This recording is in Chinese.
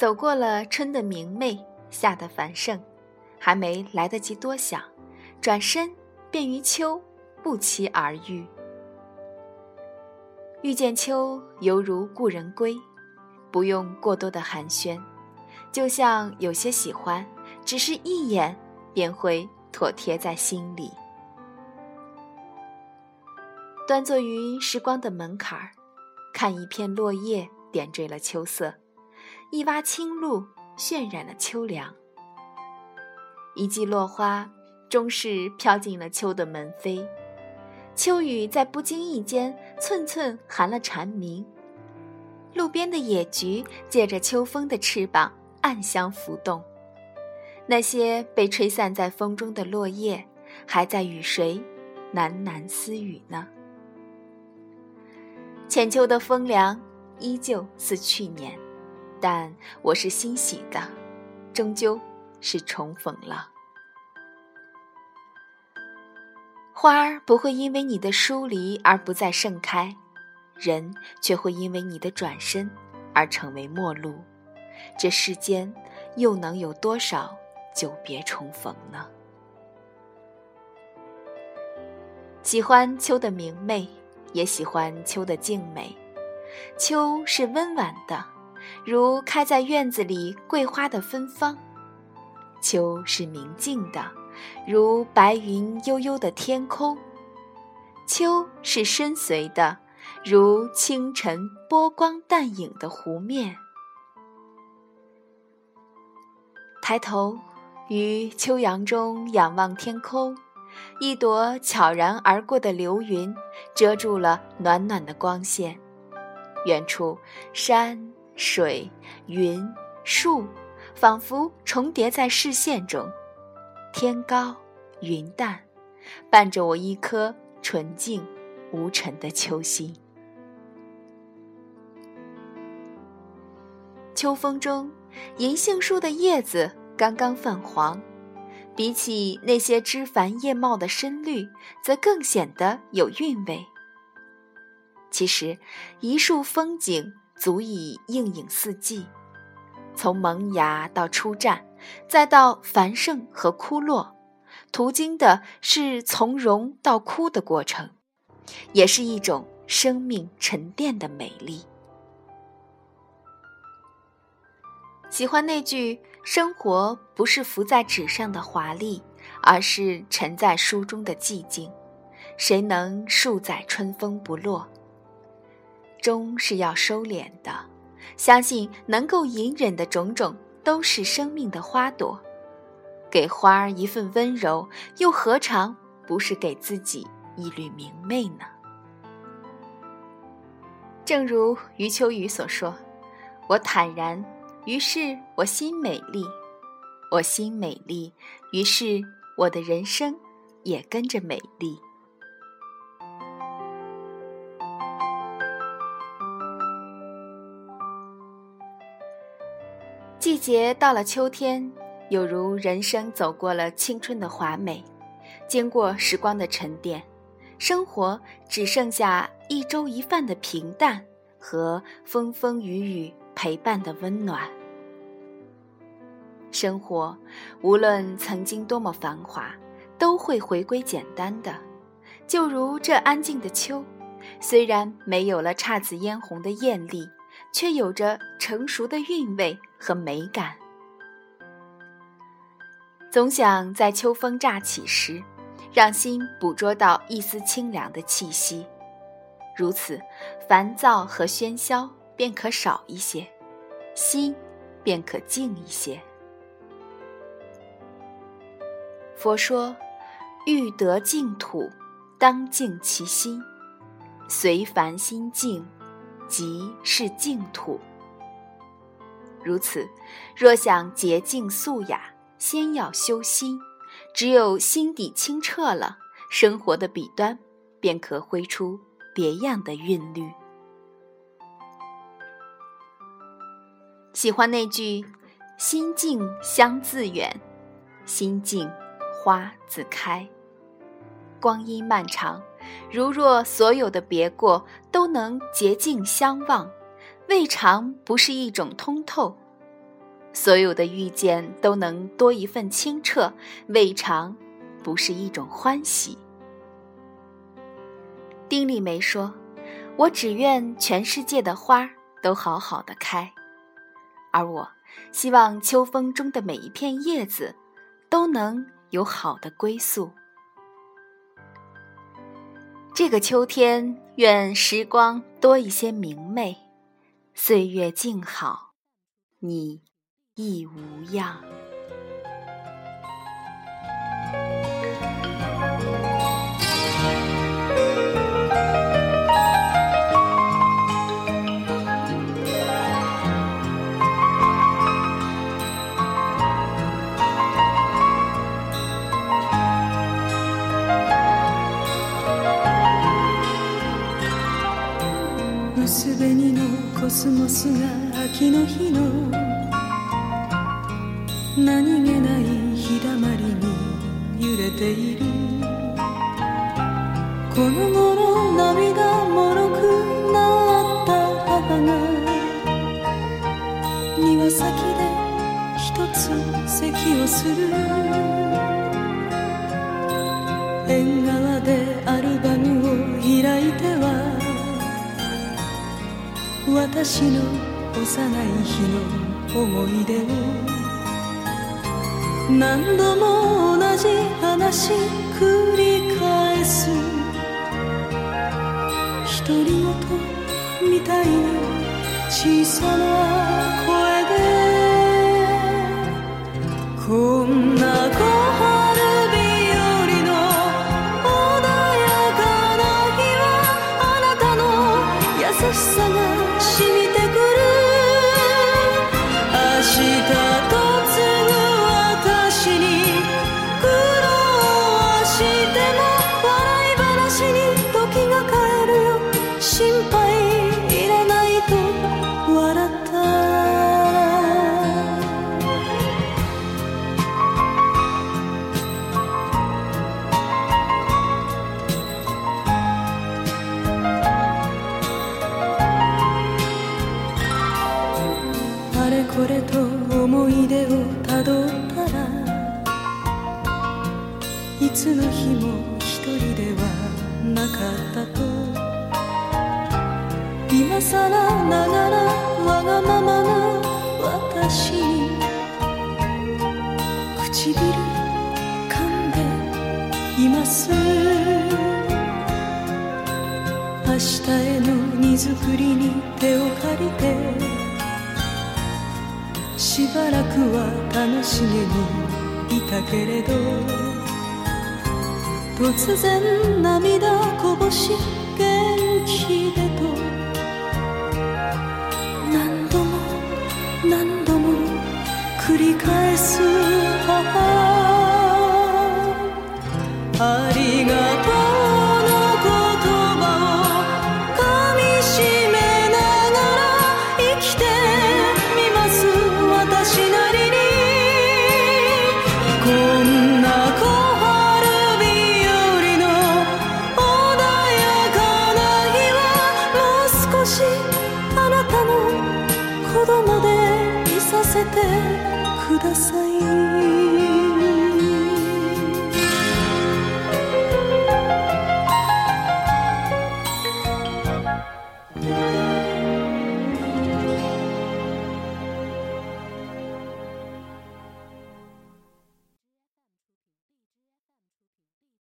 走过了春的明媚，夏的繁盛，还没来得及多想，转身便与秋不期而遇。遇见秋，犹如故人归，不用过多的寒暄，就像有些喜欢，只是一眼便会妥帖在心里。端坐于时光的门槛儿，看一片落叶点缀了秋色，一洼清露渲染了秋凉，一季落花终是飘进了秋的门扉。秋雨在不经意间寸寸含了蝉鸣，路边的野菊借着秋风的翅膀暗香浮动，那些被吹散在风中的落叶，还在与谁喃喃私语呢？浅秋的风凉依旧似去年，但我是欣喜的，终究是重逢了。花儿不会因为你的疏离而不再盛开，人却会因为你的转身而成为陌路。这世间又能有多少久别重逢呢？喜欢秋的明媚，也喜欢秋的静美。秋是温婉的，如开在院子里桂花的芬芳；秋是明净的。如白云悠悠的天空，秋是深邃的，如清晨波光淡影的湖面。抬头于秋阳中仰望天空，一朵悄然而过的流云遮住了暖暖的光线，远处山水云树仿佛重叠在视线中。天高云淡，伴着我一颗纯净无尘的秋心。秋风中，银杏树的叶子刚刚泛黄，比起那些枝繁叶茂的深绿，则更显得有韵味。其实，一树风景足以映影四季，从萌芽到初绽。再到繁盛和枯落，途经的是从容到枯的过程，也是一种生命沉淀的美丽。喜欢那句“生活不是浮在纸上的华丽，而是沉在书中的寂静”。谁能数载春风不落？终是要收敛的。相信能够隐忍的种种。都是生命的花朵，给花儿一份温柔，又何尝不是给自己一缕明媚呢？正如余秋雨所说：“我坦然，于是我心美丽；我心美丽，于是我的人生也跟着美丽。”节到了秋天，有如人生走过了青春的华美，经过时光的沉淀，生活只剩下一粥一饭的平淡和风风雨雨陪伴的温暖。生活无论曾经多么繁华，都会回归简单的。就如这安静的秋，虽然没有了姹紫嫣红的艳丽。却有着成熟的韵味和美感。总想在秋风乍起时，让心捕捉到一丝清凉的气息，如此，烦躁和喧嚣便可少一些，心便可静一些。佛说：“欲得净土，当净其心，随凡心静。”即是净土。如此，若想洁净素雅，先要修心。只有心底清澈了，生活的笔端便可挥出别样的韵律。喜欢那句“心静香自远，心静花自开”。光阴漫长。如若所有的别过都能洁净相望，未尝不是一种通透。所有的遇见都能多一份清澈，未尝不是一种欢喜。丁丽梅说：“我只愿全世界的花都好好的开，而我希望秋风中的每一片叶子都能有好的归宿。这个秋天，愿时光多一些明媚，岁月静好，你亦无恙。”コスモスが秋の日の何気ない日だまりに揺れているこの頃涙もろくなった母が庭先で一つ咳をする。私の幼い日の思い出。を何度も同じ話繰り返す。独り言みたいな小さな声。今さらながらわがままな私唇噛んでいます明日への荷造りに手を借りてしばらくは楽しげにいたけれど突然涙こぼし元気でと。